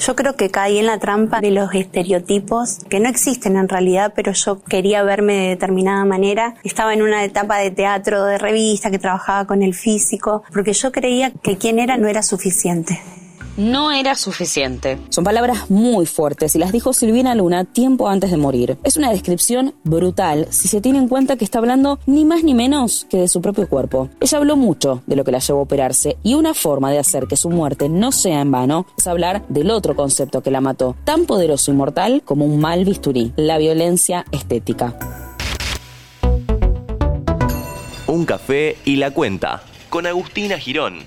Yo creo que caí en la trampa de los estereotipos que no existen en realidad, pero yo quería verme de determinada manera. Estaba en una etapa de teatro, de revista, que trabajaba con el físico, porque yo creía que quien era no era suficiente no era suficiente. Son palabras muy fuertes y las dijo Silvina Luna tiempo antes de morir. Es una descripción brutal si se tiene en cuenta que está hablando ni más ni menos que de su propio cuerpo. Ella habló mucho de lo que la llevó a operarse y una forma de hacer que su muerte no sea en vano es hablar del otro concepto que la mató, tan poderoso y mortal como un mal bisturí, la violencia estética. Un café y la cuenta con Agustina Girón.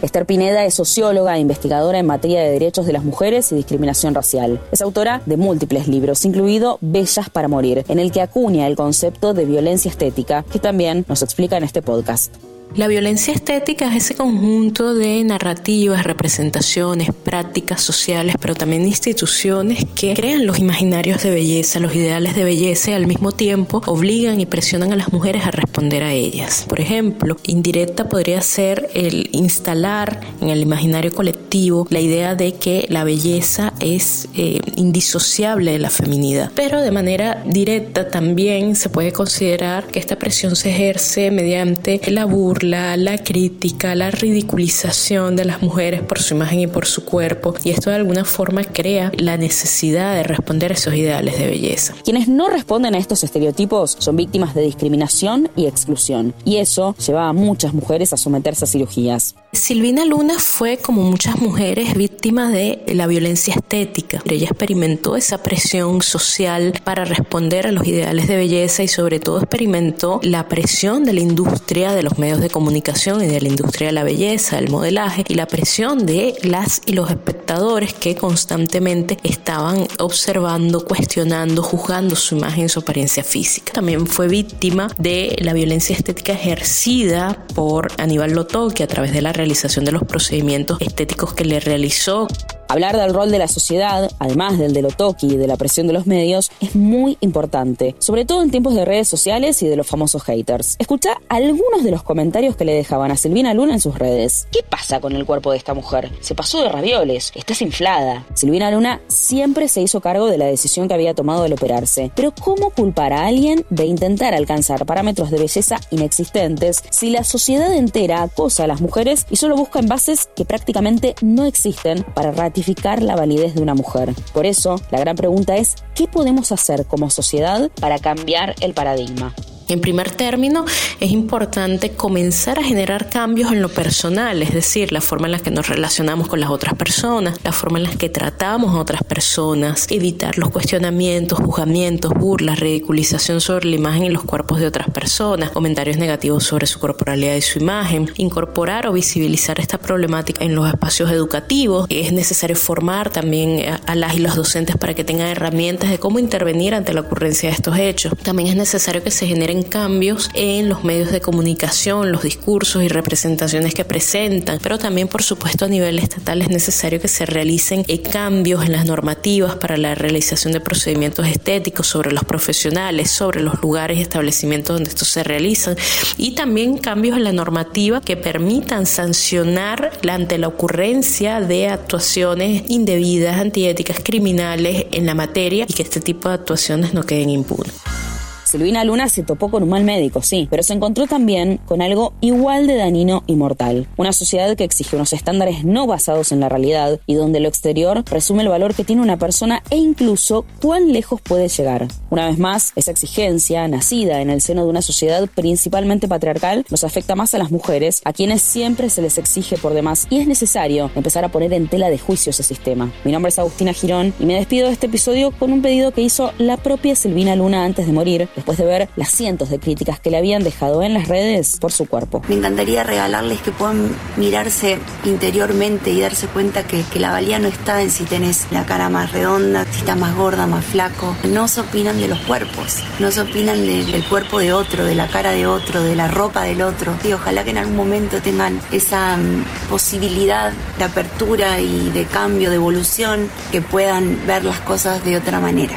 Esther Pineda es socióloga e investigadora en materia de derechos de las mujeres y discriminación racial. Es autora de múltiples libros, incluido Bellas para Morir, en el que acuña el concepto de violencia estética, que también nos explica en este podcast. La violencia estética es ese conjunto de narrativas, representaciones, prácticas sociales, pero también instituciones que crean los imaginarios de belleza, los ideales de belleza y al mismo tiempo obligan y presionan a las mujeres a responder a ellas. Por ejemplo, indirecta podría ser el instalar en el imaginario colectivo la idea de que la belleza es eh, indisociable de la feminidad. Pero de manera directa también se puede considerar que esta presión se ejerce mediante el la crítica, la ridiculización de las mujeres por su imagen y por su cuerpo, y esto de alguna forma crea la necesidad de responder a esos ideales de belleza. Quienes no responden a estos estereotipos son víctimas de discriminación y exclusión, y eso lleva a muchas mujeres a someterse a cirugías. Silvina Luna fue, como muchas mujeres, víctima de la violencia estética. Ella experimentó esa presión social para responder a los ideales de belleza y sobre todo experimentó la presión de la industria de los medios de comunicación y de la industria de la belleza, del modelaje y la presión de las y los espectadores que constantemente estaban observando, cuestionando, juzgando su imagen su apariencia física. También fue víctima de la violencia estética ejercida por Aníbal Lotoque a través de la realización de los procedimientos estéticos que le realizó Hablar del rol de la sociedad, además del de lo toki y de la presión de los medios, es muy importante, sobre todo en tiempos de redes sociales y de los famosos haters. Escucha algunos de los comentarios que le dejaban a Silvina Luna en sus redes. ¿Qué pasa con el cuerpo de esta mujer? Se pasó de ravioles, estás inflada. Silvina Luna siempre se hizo cargo de la decisión que había tomado al operarse, pero ¿cómo culpar a alguien de intentar alcanzar parámetros de belleza inexistentes si la sociedad entera acosa a las mujeres y solo busca envases que prácticamente no existen para ratificar la validez de una mujer. Por eso, la gran pregunta es, ¿qué podemos hacer como sociedad para cambiar el paradigma? En primer término, es importante comenzar a generar cambios en lo personal, es decir, la forma en la que nos relacionamos con las otras personas, la forma en la que tratamos a otras personas, evitar los cuestionamientos, juzgamientos, burlas, ridiculización sobre la imagen y los cuerpos de otras personas, comentarios negativos sobre su corporalidad y su imagen, incorporar o visibilizar esta problemática en los espacios educativos. Es necesario formar también a las y los docentes para que tengan herramientas de cómo intervenir ante la ocurrencia de estos hechos. También es necesario que se generen cambios en los medios de comunicación, los discursos y representaciones que presentan, pero también por supuesto a nivel estatal es necesario que se realicen eh, cambios en las normativas para la realización de procedimientos estéticos sobre los profesionales, sobre los lugares y establecimientos donde estos se realizan y también cambios en la normativa que permitan sancionar ante la ocurrencia de actuaciones indebidas, antiéticas, criminales en la materia y que este tipo de actuaciones no queden impunes. Silvina Luna se topó con un mal médico, sí, pero se encontró también con algo igual de dañino y mortal. Una sociedad que exige unos estándares no basados en la realidad y donde lo exterior resume el valor que tiene una persona e incluso cuán lejos puede llegar. Una vez más, esa exigencia, nacida en el seno de una sociedad principalmente patriarcal, nos afecta más a las mujeres, a quienes siempre se les exige por demás y es necesario empezar a poner en tela de juicio ese sistema. Mi nombre es Agustina Girón y me despido de este episodio con un pedido que hizo la propia Silvina Luna antes de morir después de ver las cientos de críticas que le habían dejado en las redes por su cuerpo. Me encantaría regalarles que puedan mirarse interiormente y darse cuenta que, la valía no está en si tenés la cara más redonda, si estás más gorda, más flaco. No se opinan de los cuerpos, no se opinan del cuerpo de otro, de la cara de otro, de la ropa del otro. Y ojalá que en algún momento tengan esa mm, posibilidad de apertura y de cambio, de evolución, que puedan ver las cosas de otra manera.